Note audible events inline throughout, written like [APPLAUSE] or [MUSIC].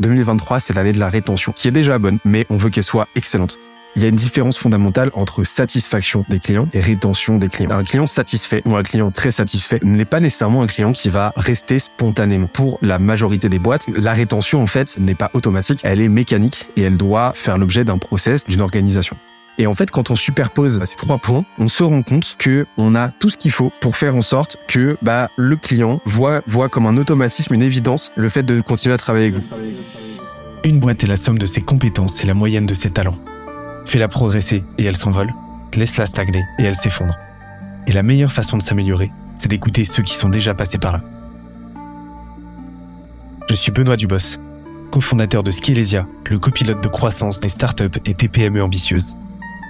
2023, c'est l'année de la rétention, qui est déjà bonne, mais on veut qu'elle soit excellente. Il y a une différence fondamentale entre satisfaction des clients et rétention des clients. Un client satisfait ou un client très satisfait n'est pas nécessairement un client qui va rester spontanément. Pour la majorité des boîtes, la rétention, en fait, n'est pas automatique, elle est mécanique et elle doit faire l'objet d'un process, d'une organisation. Et en fait, quand on superpose ces trois points, on se rend compte que on a tout ce qu'il faut pour faire en sorte que bah, le client voit, voit comme un automatisme, une évidence, le fait de continuer à travailler avec vous. Une boîte est la somme de ses compétences et la moyenne de ses talents. Fais-la progresser et elle s'envole. Laisse-la stagner et elle s'effondre. Et la meilleure façon de s'améliorer, c'est d'écouter ceux qui sont déjà passés par là. Je suis Benoît Dubos, cofondateur de Skelesia, le copilote de croissance des startups et TPME ambitieuses.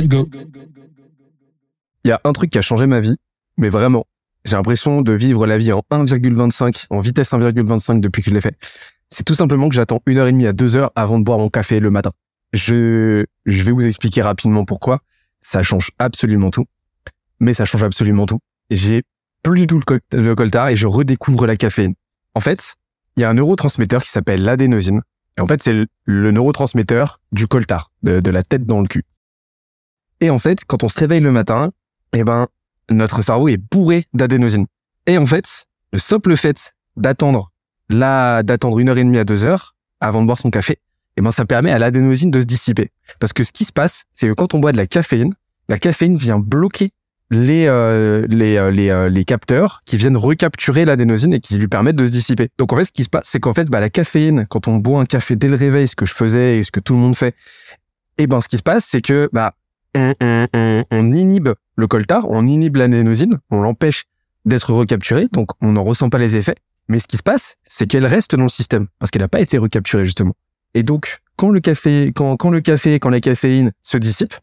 Let's go. Il y a un truc qui a changé ma vie, mais vraiment. J'ai l'impression de vivre la vie en 1,25, en vitesse 1,25 depuis que je l'ai fait. C'est tout simplement que j'attends une heure et demie à deux heures avant de boire mon café le matin. Je, je vais vous expliquer rapidement pourquoi. Ça change absolument tout. Mais ça change absolument tout. J'ai plus du tout le, coltard et je redécouvre la caféine. En fait, il y a un neurotransmetteur qui s'appelle l'adénosine. Et en fait, c'est le, neurotransmetteur du coltard, de la tête dans le cul. Et en fait, quand on se réveille le matin, eh ben, notre cerveau est bourré d'adénosine. Et en fait, le simple fait d'attendre là, d'attendre une heure et demie à deux heures avant de boire son café, eh ben, ça permet à l'adénosine de se dissiper. Parce que ce qui se passe, c'est que quand on boit de la caféine, la caféine vient bloquer les euh, les euh, les, euh, capteurs qui viennent recapturer l'adénosine et qui lui permettent de se dissiper. Donc en fait, ce qui se passe, c'est qu'en fait, bah, la caféine, quand on boit un café dès le réveil, ce que je faisais et ce que tout le monde fait, eh ben ce qui se passe, c'est que bah on, inhibe le coltard, on inhibe l'adénosine, on l'empêche d'être recapturée, donc on n'en ressent pas les effets. Mais ce qui se passe, c'est qu'elle reste dans le système parce qu'elle n'a pas été recapturée justement. Et donc, quand le café, quand, quand le café, quand la caféine se dissipe,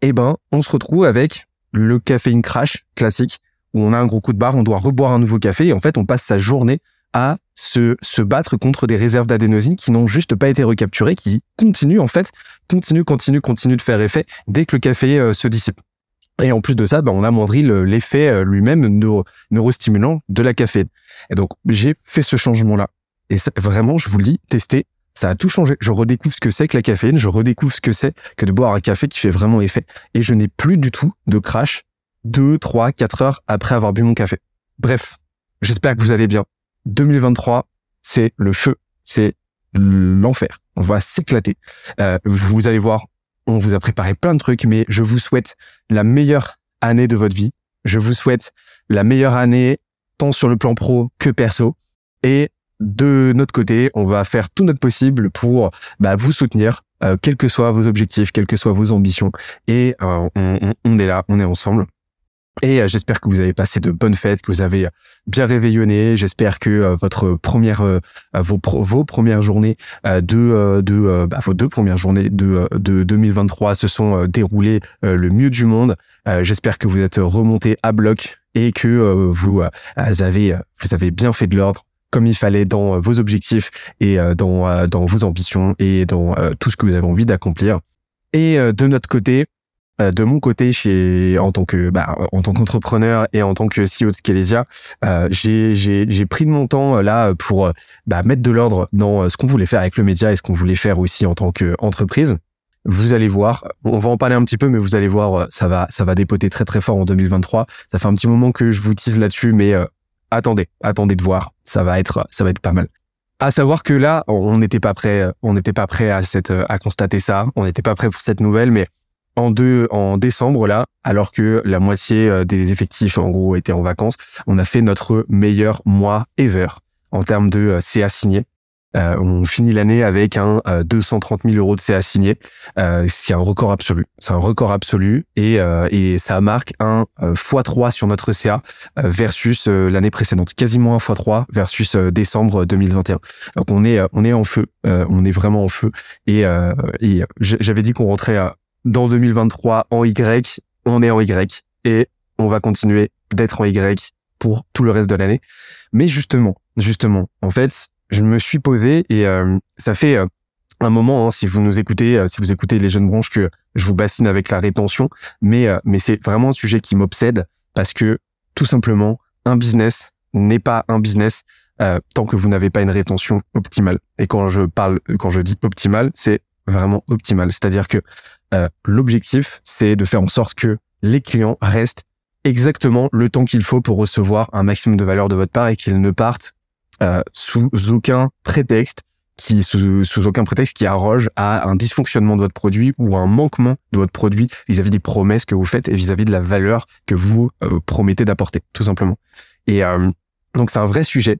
eh ben, on se retrouve avec le caféine crash classique où on a un gros coup de barre, on doit reboire un nouveau café et en fait, on passe sa journée à se, se battre contre des réserves d'adénosine qui n'ont juste pas été recapturées, qui continuent en fait, continuent, continuent, continuent de faire effet dès que le café euh, se dissipe. Et en plus de ça, bah, on amoindrit l'effet euh, lui-même neuro, neurostimulant de la caféine. Et donc, j'ai fait ce changement-là. Et vraiment, je vous le dis, tester, ça a tout changé. Je redécouvre ce que c'est que la caféine, je redécouvre ce que c'est que de boire un café qui fait vraiment effet. Et je n'ai plus du tout de crash deux, trois, quatre heures après avoir bu mon café. Bref, j'espère que vous allez bien. 2023, c'est le feu, c'est l'enfer. On va s'éclater. Euh, vous allez voir, on vous a préparé plein de trucs, mais je vous souhaite la meilleure année de votre vie. Je vous souhaite la meilleure année tant sur le plan pro que perso. Et de notre côté, on va faire tout notre possible pour bah, vous soutenir, euh, quels que soient vos objectifs, quelles que soient vos ambitions. Et euh, on est là, on est ensemble. Et euh, j'espère que vous avez passé de bonnes fêtes, que vous avez bien réveillonné. J'espère que euh, votre première, euh, vos, premières journées de, de bah, vos deux premières journées de, de 2023 se sont déroulées le mieux du monde. J'espère que vous êtes remonté à bloc et que vous avez vous avez bien fait de l'ordre comme il fallait dans vos objectifs et dans dans vos ambitions et dans tout ce que vous avez envie d'accomplir. Et de notre côté, de mon côté, chez en tant que bah, en tant qu'entrepreneur et en tant que CEO de Scalesia, euh, j'ai pris de mon temps euh, là pour bah, mettre de l'ordre dans ce qu'on voulait faire avec le média et ce qu'on voulait faire aussi en tant qu'entreprise. Vous allez voir, on va en parler un petit peu, mais vous allez voir, ça va dépoter très très fort en 2023. Ça fait un petit moment que je vous tease là-dessus, mais attendez, attendez de voir, ça va être pas mal. À savoir que là, on n'était pas prêt, on n'était pas prêt à à constater ça, on n'était pas prêt pour cette nouvelle, mais en deux en décembre là, alors que la moitié euh, des effectifs en gros étaient en vacances, on a fait notre meilleur mois ever en termes de euh, CA signé. Euh, on finit l'année avec un 230 000 euros de CA signé. c'est un record absolu. C'est un record absolu et, et ça marque un x3 sur notre CA versus l'année précédente. Quasiment un x3 versus décembre 2021. Donc on est on est en feu. on est vraiment en feu. Et, et j'avais dit qu'on rentrait dans 2023 en Y. On est en Y et on va continuer d'être en Y pour tout le reste de l'année. Mais justement, justement, en fait, je me suis posé et euh, ça fait euh, un moment, hein, si vous nous écoutez, euh, si vous écoutez les jeunes branches, que je vous bassine avec la rétention, mais mais c'est vraiment un sujet qui m'obsède parce que tout simplement, un business n'est pas un business tant que vous n'avez pas une rétention optimale. Et quand je parle, quand je dis optimale, c'est vraiment optimal. C'est-à-dire que l'objectif, c'est de faire en sorte que les clients restent exactement le temps qu'il faut pour recevoir un maximum de valeur de votre part et qu'ils ne partent euh, sous aucun prétexte qui sous, sous, aucun prétexte qui arroge à un dysfonctionnement de votre produit ou un manquement de votre produit vis-à-vis des promesses que vous faites et vis-à-vis de la valeur que vous euh, promettez d'apporter, tout simplement. Et euh, donc c'est un vrai sujet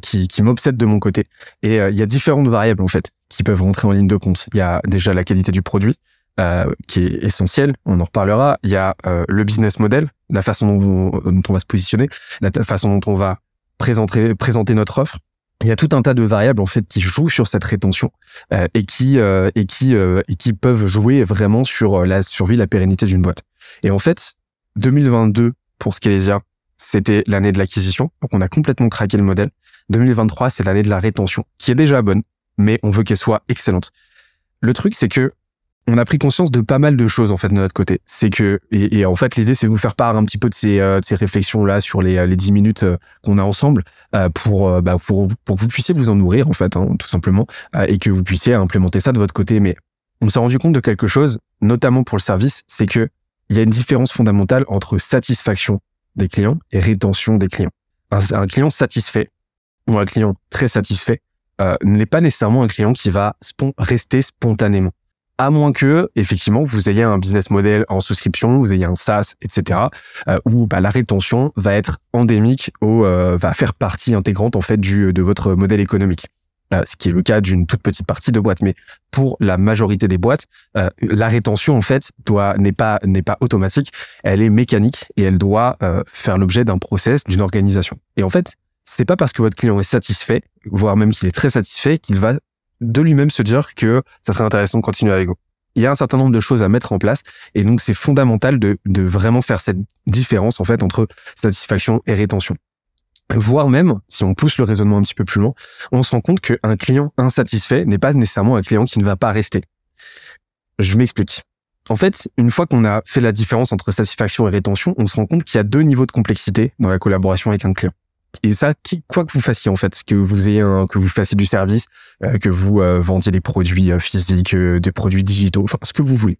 qui, qui m'obsède de mon côté. Et il y a différentes variables en fait qui peuvent rentrer en ligne de compte. Il y a déjà la qualité du produit, euh, qui est essentiel, on en reparlera. Il y a euh, le business model, la façon dont, on va se positionner, la façon dont on va présenter, présenter notre offre. Il y a tout un tas de variables en fait qui jouent sur cette rétention euh, et qui et qui et qui peuvent jouer vraiment sur la survie, la pérennité d'une boîte. Et en fait, 2022 pour Scalesia, c'était l'année de l'acquisition, donc on a complètement craqué le modèle. 2023, c'est l'année de la rétention, qui est déjà bonne, mais on veut qu'elle soit excellente. Le truc, c'est que on a pris conscience de pas mal de choses en fait de notre côté. C'est que et, en fait l'idée c'est de vous faire part un petit peu de ces, euh, de ces réflexions là sur les euh, les 10 minutes euh, qu'on a ensemble pour bah, pour pour que vous puissiez vous en nourrir en fait hein, tout simplement et que vous puissiez implémenter ça de votre côté. Mais on s'est rendu compte de quelque chose, notamment pour le service, c'est que il y a une différence fondamentale entre satisfaction des clients et rétention des clients. Un client satisfait ou un client très satisfait n'est pas nécessairement un client qui va rester spontanément à moins que effectivement vous ayez un business model en souscription, vous ayez un SaaS, etc., euh, où bah, la rétention va être endémique ou euh, va faire partie intégrante en fait du de votre modèle économique. Euh, ce qui est le cas d'une toute petite partie de boîtes, mais pour la majorité des boîtes, euh, la rétention en fait doit n'est pas n'est pas automatique, elle est mécanique et elle doit faire l'objet d'un process, d'une organisation. Et en fait, c'est pas parce que votre client est satisfait, voire même qu'il est très satisfait, qu'il va de lui-même se dire que ça serait intéressant de continuer avec vous. Il y a un certain nombre de choses à mettre en place et donc c'est fondamental de, de vraiment faire cette différence en fait entre satisfaction et rétention. Voire même, si on pousse le raisonnement un petit peu plus loin, on se rend compte qu'un client insatisfait n'est pas nécessairement un client qui ne va pas rester. Je m'explique. En fait, une fois qu'on a fait la différence entre satisfaction et rétention, on se rend compte qu'il y a deux niveaux de complexité dans la collaboration avec un client. Et ça, quoi que vous fassiez en fait, que vous ayez un, que vous fassiez du service, euh, que vous euh, vendiez des produits euh, physiques, des produits digitaux, enfin ce que vous voulez.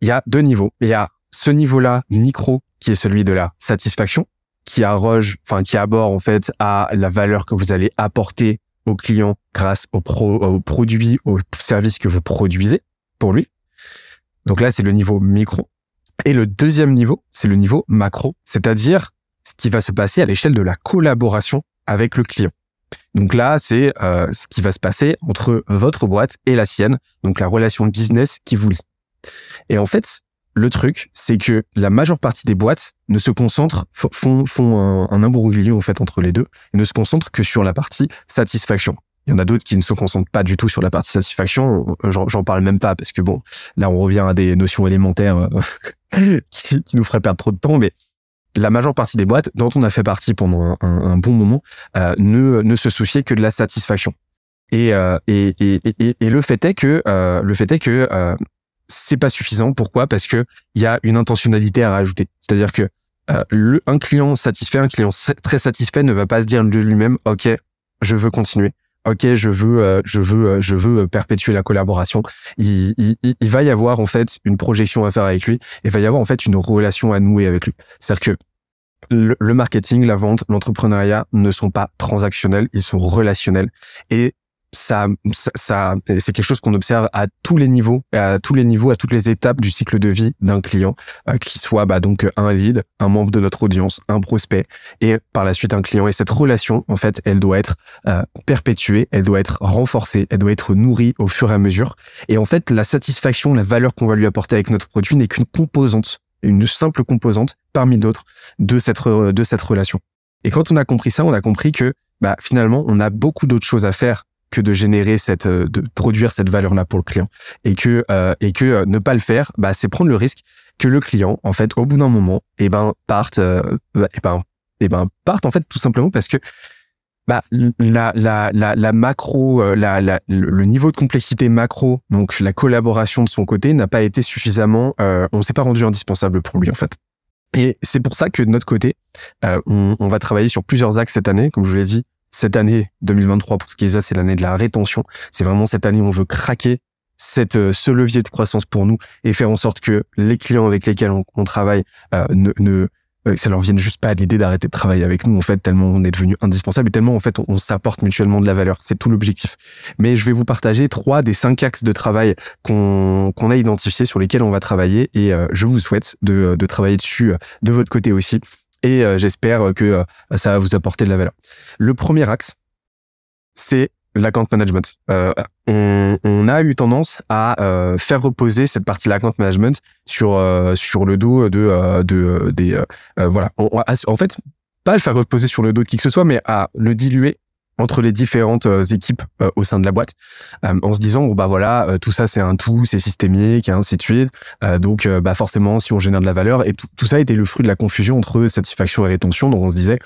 Il y a deux niveaux. Il y a ce niveau-là micro qui est celui de la satisfaction, qui arroge, enfin qui aborde en fait à la valeur que vous allez apporter au client grâce aux, pro, aux produits, aux services que vous produisez pour lui. Donc là, c'est le niveau micro. Et le deuxième niveau, c'est le niveau macro, c'est-à-dire ce qui va se passer à l'échelle de la collaboration avec le client. Donc là, c'est euh, ce qui va se passer entre votre boîte et la sienne, donc la relation business qui vous lie. Et en fait, le truc, c'est que la majeure partie des boîtes ne se concentrent, font, font un, un imbroglio en fait entre les deux, et ne se concentrent que sur la partie satisfaction. Il y en a d'autres qui ne se concentrent pas du tout sur la partie satisfaction. J'en parle même pas parce que bon, là on revient à des notions élémentaires euh, [LAUGHS] qui, qui, nous feraient perdre trop de temps. Mais la majeure partie des boîtes dont on a fait partie pendant un, bon moment euh, ne, ne se souciaient que de la satisfaction. Et, euh, et, et, et, le fait est que euh, le fait est que euh, c'est pas suffisant. Pourquoi? Parce que il y a une intentionnalité à rajouter. C'est-à-dire que euh, le, un client satisfait, un client très satisfait ne va pas se dire de lui-même, ok, je veux continuer ok, je veux, euh, je veux, euh, je veux perpétuer la collaboration. Il, il, il, va y avoir en fait une projection à faire avec lui. Il va y avoir en fait une relation à nouer avec lui. C'est-à-dire que le, le, marketing, la vente, l'entrepreneuriat ne sont pas transactionnels, ils sont relationnels. Et ça, ça, c'est quelque chose qu'on observe à tous les niveaux, à tous les niveaux, à toutes les étapes du cycle de vie d'un client, euh, qui soit bah, donc un lead, un membre de notre audience, un prospect, et par la suite un client. Et cette relation, en fait, elle doit être euh, perpétuée, elle doit être renforcée, elle doit être nourrie au fur et à mesure. Et en fait, la satisfaction, la valeur qu'on va lui apporter avec notre produit n'est qu'une composante, une simple composante parmi d'autres de cette de cette relation. Et quand on a compris ça, on a compris que bah, finalement, on a beaucoup d'autres choses à faire que de générer cette, euh, de produire cette valeur-là pour le client. Et que, euh, et que euh, ne pas le faire, bah, c'est prendre le risque que le client, en fait, au bout d'un moment, eh ben, parte, euh, eh ben, eh ben, parte, en fait, tout simplement parce que, bah, la, la, la, macro, la, le niveau de complexité macro, donc la collaboration de son côté n'a pas été suffisamment, on s'est pas rendu indispensable pour lui, en fait. Et c'est pour ça que de notre côté, on, va travailler sur plusieurs axes cette année, comme je vous l'ai dit, cette année 2023 pour Skiza, c'est l'année de la rétention. C'est vraiment cette année où on veut craquer cette, euh, ce levier de croissance pour nous et faire en sorte que les clients avec lesquels on, travaille euh, ne, ne euh, ça leur vienne juste pas à l'idée d'arrêter de travailler avec nous. En fait tellement on est devenu indispensable et tellement en fait on, s'apporte mutuellement de la valeur. C'est tout l'objectif. Mais je vais vous partager trois des cinq axes de travail qu'on qu'on a identifiés sur lesquels on va travailler et je vous souhaite de, de travailler dessus de votre côté aussi et euh, j'espère que euh, ça va vous apporter de la valeur. Le premier axe, c'est l'account management. Euh, on, on, a eu tendance à euh, faire reposer cette partie de l'account management sur euh, sur le dos de de des voilà. en fait, pas le faire reposer sur le dos de qui que ce soit, mais à le diluer entre les différentes euh, équipes euh, au sein de la boîte, euh, en se disant bon bah voilà tout ça c'est un tout, c'est systémique et ainsi de suite. donc bah forcément si on génère de la valeur et tout, tout ça était le fruit de la confusion entre satisfaction et rétention. Donc on se disait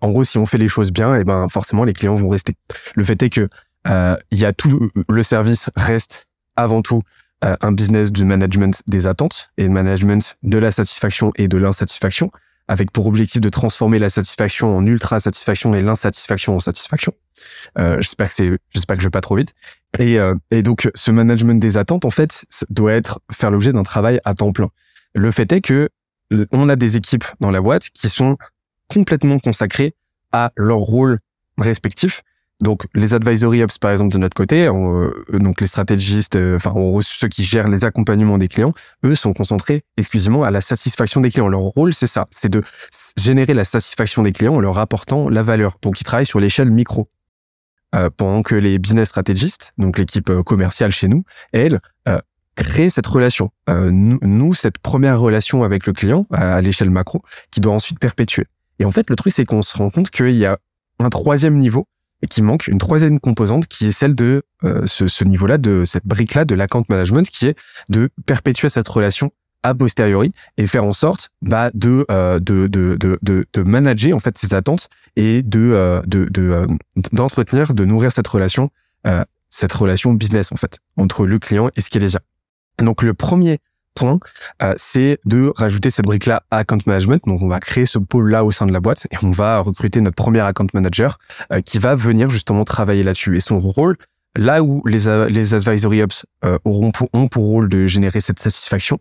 en gros si on fait les choses bien et ben forcément les clients vont rester. Le fait est que il y a tout le service reste avant tout un business de management des attentes et management de la satisfaction et de l'insatisfaction avec pour objectif de transformer la satisfaction en ultra satisfaction et l'insatisfaction en satisfaction. Euh, j'espère que c'est, j'espère que je vais pas trop vite. Et, euh, et donc ce management des attentes en fait doit être faire l'objet d'un travail à temps plein. Le fait est que on a des équipes dans la boîte qui sont complètement consacrées à leur rôle respectif donc les advisory ops par exemple de notre côté, euh, donc les stratégistes, euh, enfin ceux qui gèrent les accompagnements des clients, eux sont concentrés exclusivement à la satisfaction des clients. Leur rôle c'est ça, c'est de générer la satisfaction des clients en leur apportant la valeur. Donc ils travaillent sur l'échelle micro. Euh, pendant que les business stratégistes, donc l'équipe commerciale chez nous, elle créent cette relation. nous, cette première relation avec le client à l'échelle macro, qui doit ensuite perpétuer. Et en fait, le truc c'est qu'on se rend compte qu'il y a un troisième niveau et qui manque une troisième composante qui est celle de euh, ce, ce niveau-là, de cette brique-là de l'account management, qui est de perpétuer cette relation a posteriori et faire en sorte bah, de, euh, de, de, de, de, manager en fait ces attentes et de euh, de d'entretenir, de, nourrir cette relation, cette relation business en fait entre le client et ce est Donc le premier point, euh, c'est de rajouter cette brique-là à account management. Donc, on va créer ce pôle-là au sein de la boîte et on va recruter notre premier account manager euh, qui va venir justement travailler là-dessus. Et son rôle, là où les, les advisory ops euh, auront ont pour rôle de générer cette satisfaction,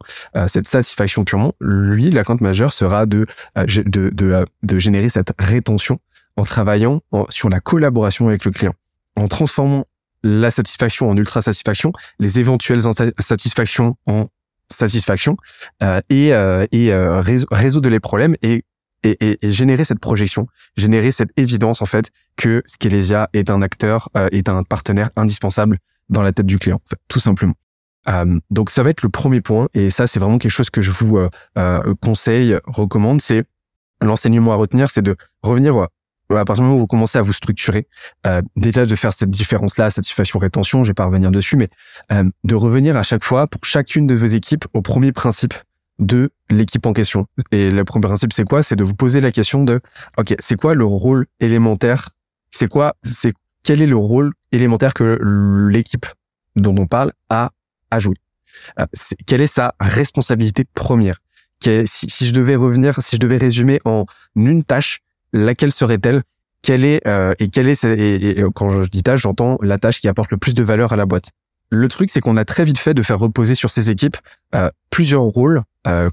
cette satisfaction purement, lui, l'account manager sera de, de, de, générer cette rétention en travaillant sur la collaboration avec le client, en transformant la satisfaction en ultra satisfaction, les éventuelles insatisfactions en satisfaction euh, et, euh, et euh, résoudre les problèmes et, et, et, générer cette projection, générer cette évidence en fait que Skelesia est un acteur, euh, est un partenaire indispensable dans la tête du client, tout simplement. Euh, donc ça va être le premier point et ça c'est vraiment quelque chose que je vous euh, conseille, recommande, c'est l'enseignement à retenir, c'est de revenir à partir du moment où vous commencez à vous structurer, euh, déjà de faire cette différence-là, satisfaction-rétention, je vais pas revenir dessus, mais euh, de revenir à chaque fois pour chacune de vos équipes au premier principe de l'équipe en question. Et le premier principe, c'est quoi? C'est de vous poser la question de, ok, c'est quoi le rôle élémentaire? C'est quoi C'est quel est le rôle élémentaire que l'équipe dont on parle a à jouer? Euh, Quelle est sa responsabilité première? Si je devais revenir, si je devais résumer en une tâche, laquelle serait-elle? Quelle est euh, et quelle est et, quand je dis tâche, j'entends la tâche qui apporte le plus de valeur à la boîte. Le truc, c'est qu'on a très vite fait de faire reposer sur ces équipes euh, plusieurs rôles euh,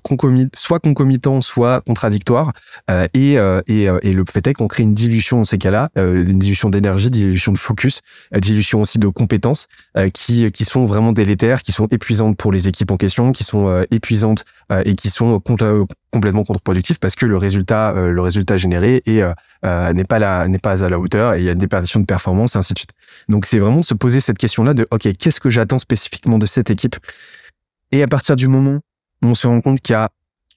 soit concomitants, soit contradictoires. Euh, et, euh, et, euh, et, le fait est qu'on crée une dilution dans ces cas-là, une dilution d'énergie, dilution de focus, dilution aussi de compétences qui, qui sont vraiment délétères, qui sont épuisantes pour les équipes en question, qui sont épuisantes et qui sont complètement contre-productifs parce que le résultat, le résultat généré est n'est pas n'est pas à la hauteur et il y a une déperdition de performance et ainsi de suite. Donc c'est vraiment se poser cette question-là de ok, qu'est-ce que j'attends spécifiquement de cette équipe? Et à partir du moment on se rend compte qu'il y a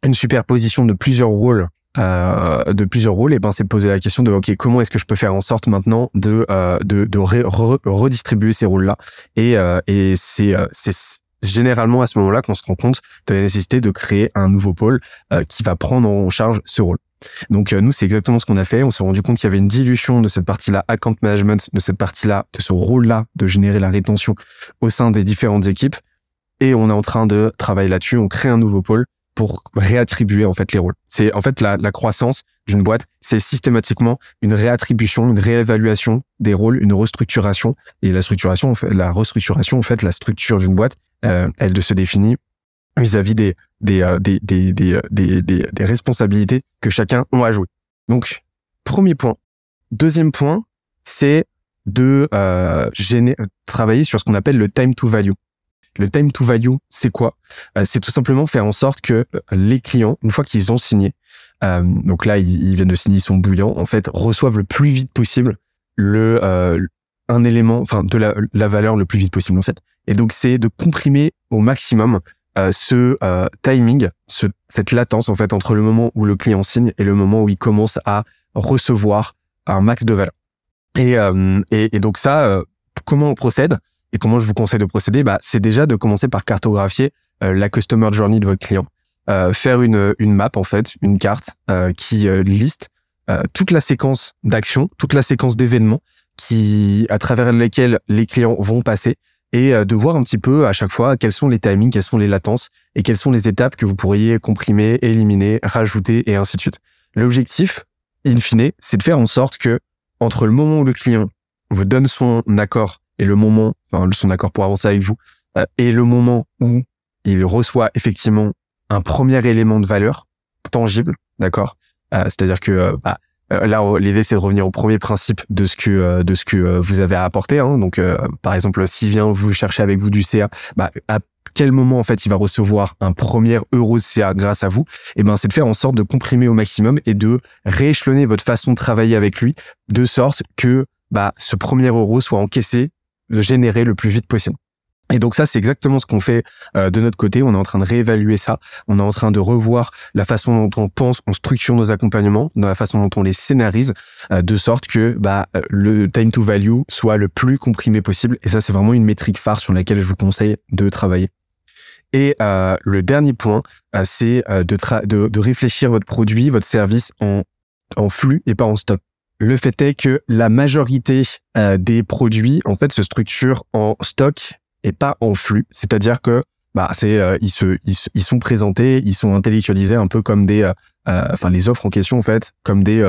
une superposition de plusieurs rôles euh, de plusieurs rôles, et ben c'est poser la question de ok comment est-ce que je peux faire en sorte maintenant de euh, redistribuer ces rôles là et euh, et c'est euh, c'est généralement à ce moment-là qu'on se rend compte de la nécessité de créer un nouveau pôle qui va prendre en charge ce rôle. Donc nous c'est exactement ce qu'on a fait. On s'est rendu compte qu'il y avait une dilution de cette partie-là account management, de cette partie-là, de ce rôle-là de générer la rétention au sein des différentes équipes et on est en train de travailler là-dessus. On crée un nouveau pôle pour réattribuer en fait les rôles. C'est en fait la, la croissance d'une boîte, c'est systématiquement une réattribution, une réévaluation des rôles, une restructuration. Et la structuration, en fait, la restructuration, en fait, la structure d'une boîte, euh, elle se définit vis-à-vis des des, euh, des, des, des, des, des, responsabilités que chacun a à jouer. Donc, premier point. Deuxième point, c'est de euh, travailler sur ce qu'on appelle le time to value. Le time to value, c'est quoi? Euh, C'est tout simplement faire en sorte que euh, les clients, une fois qu'ils ont signé, euh, donc là ils, viennent de signer, son bouillon, en fait, reçoivent le plus vite possible le un élément, enfin de la, valeur le plus vite possible en fait. Et donc c'est de comprimer au maximum ce timing, ce, cette latence en fait entre le moment où le client signe et le moment où il commence à recevoir un max de valeur. Et donc ça, comment on procède? Et comment je vous conseille de procéder? Bah, C'est déjà de commencer par cartographier euh, la customer journey de votre client. Euh, faire une, une map, en fait, une carte euh, qui euh, liste euh, toute la séquence d'actions, toute la séquence d'événements qui, à travers lesquels les clients vont passer et de voir un petit peu à chaque fois quels sont les timings, quelles sont les latences et quelles sont les étapes que vous pourriez comprimer, éliminer, rajouter et ainsi de suite. L'objectif, in fine, c'est de faire en sorte que entre le moment où le client vous donne son accord et le moment, enfin, son accord pour avancer avec vous, euh, et le moment où il reçoit effectivement un premier élément de valeur tangible, d'accord? Euh, C'est-à-dire que euh, bah, là, l'idée c'est de revenir au premier principe de ce que de ce que vous avez à apporter. Hein. Donc, par exemple, s'il vient vous chercher avec vous du CA, bah, à quel moment en fait il va recevoir un premier euro de CA grâce à vous? Et eh ben, c'est de faire en sorte de comprimer au maximum et de rééchelonner votre façon de travailler avec lui de sorte que bah, ce premier euro soit encaissé de générer le plus vite possible. Et donc ça, c'est exactement ce qu'on fait euh, de notre côté. On est en train de réévaluer ça. On est en train de revoir la façon dont on pense, on structure nos accompagnements, dans la façon dont on les scénarise, euh, de sorte que bah, le time to value soit le plus comprimé possible. Et ça, c'est vraiment une métrique phare sur laquelle je vous conseille de travailler. Et euh, le dernier point, c'est de, de, de réfléchir votre produit, votre service en, en flux et pas en stock. Le fait est que la majorité euh, des produits en fait se structurent en stock et pas en flux. C'est-à-dire que bah c'est euh, ils se ils, sont présentés, ils sont intellectualisés un peu comme des euh, enfin les offres en question en fait comme des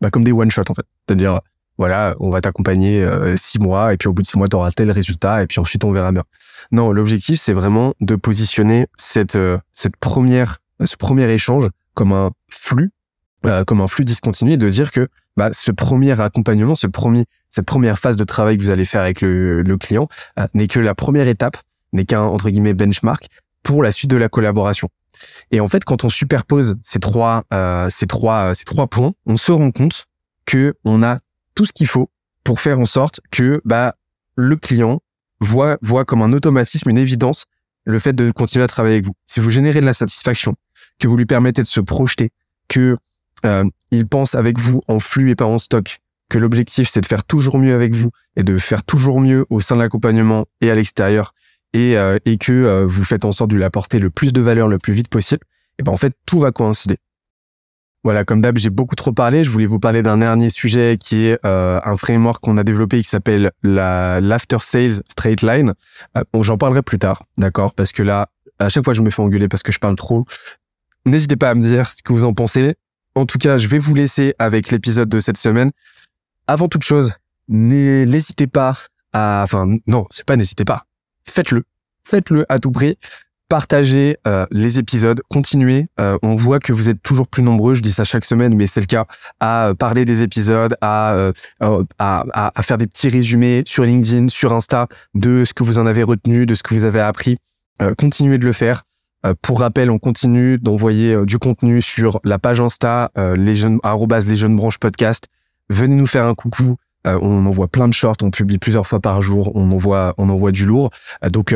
bah, comme des one shot en fait. C'est-à-dire voilà, on va t'accompagner six mois et puis au bout de six mois tu auras tel résultat et puis ensuite on verra bien. Non, l'objectif c'est vraiment de positionner cette cette première ce premier échange comme un flux comme un flux discontinu et de dire que bah, ce premier accompagnement, ce premier, cette première phase de travail que vous allez faire avec le, le client euh, n'est que la première étape, n'est qu'un entre guillemets benchmark pour la suite de la collaboration. Et en fait, quand on superpose ces trois, euh, ces trois, ces trois points, on se rend compte que on a tout ce qu'il faut pour faire en sorte que bah le client voit voit comme un automatisme, une évidence, le fait de continuer à travailler avec vous. Si vous générez de la satisfaction, que vous lui permettez de se projeter, que euh, il pense avec vous en flux et pas en stock, que l'objectif c'est de faire toujours mieux avec vous et de faire toujours mieux au sein de l'accompagnement et à l'extérieur et, euh, et que euh, vous faites en sorte de lui apporter le plus de valeur le plus vite possible, et ben en fait tout va coïncider. Voilà, comme d'hab, j'ai beaucoup trop parlé. Je voulais vous parler d'un dernier sujet qui est euh, un framework qu'on a développé qui s'appelle la l'after sales straight line. bon, j'en parlerai plus tard, d'accord? Parce que là, à chaque fois, je me fais engueuler parce que je parle trop. N'hésitez pas à me dire ce que vous en pensez. En tout cas, je vais vous laisser avec l'épisode de cette semaine. Avant toute chose, n'hésitez pas à, enfin, non, c'est pas n'hésitez pas. Faites-le. Faites-le à tout prix. partagez euh, les épisodes, continuez. Euh, on voit que vous êtes toujours plus nombreux, je dis ça chaque semaine, mais c'est le cas, à euh, parler des épisodes, à, faire des petits résumés sur LinkedIn, sur Insta, de ce que vous en avez retenu, de ce que vous avez appris. continuez de le faire. Pour rappel, on continue d'envoyer du contenu sur la page Insta, les jeunes, les jeunes branches podcast. Venez nous faire un coucou. on envoie plein de shorts, on publie plusieurs fois par jour, on envoie, on envoie du lourd. donc,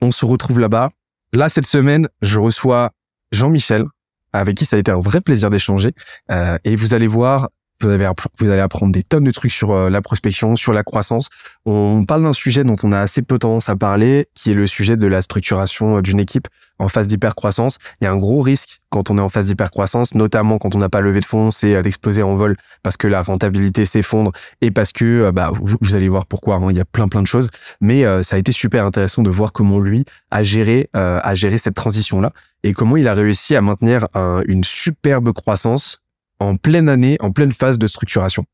on se retrouve là-bas. Là, cette semaine, je reçois Jean-Michel, avec qui ça a été un vrai plaisir d'échanger. Euh, et vous allez voir, vous, allez apprendre des tonnes de trucs sur euh, la prospection, sur la croissance. On parle d'un sujet dont on a assez peu tendance à parler, qui est le sujet de la structuration euh, d'une équipe en phase d'hypercroissance. Il y a un gros risque quand on est en phase d'hypercroissance, notamment quand on n'a pas levé de fonds, c'est euh, d'exploser en vol parce que la rentabilité s'effondre et parce que bah, vous, allez voir pourquoi. Hein, il y a plein plein de choses, mais ça a été super intéressant de voir comment lui a géré a géré cette transition là et comment il a réussi à maintenir une superbe croissance en pleine année, en pleine phase de structuration.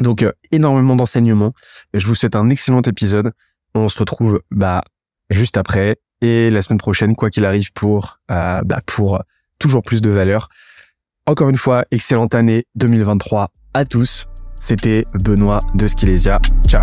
Donc euh, énormément d'enseignements. Je vous souhaite un excellent épisode. On se retrouve bah juste après et la semaine prochaine, quoi qu'il arrive, pour euh, bah, pour toujours plus de valeur. Encore une fois, excellente année 2023 à tous. C'était Benoît de Skilesia. Ciao.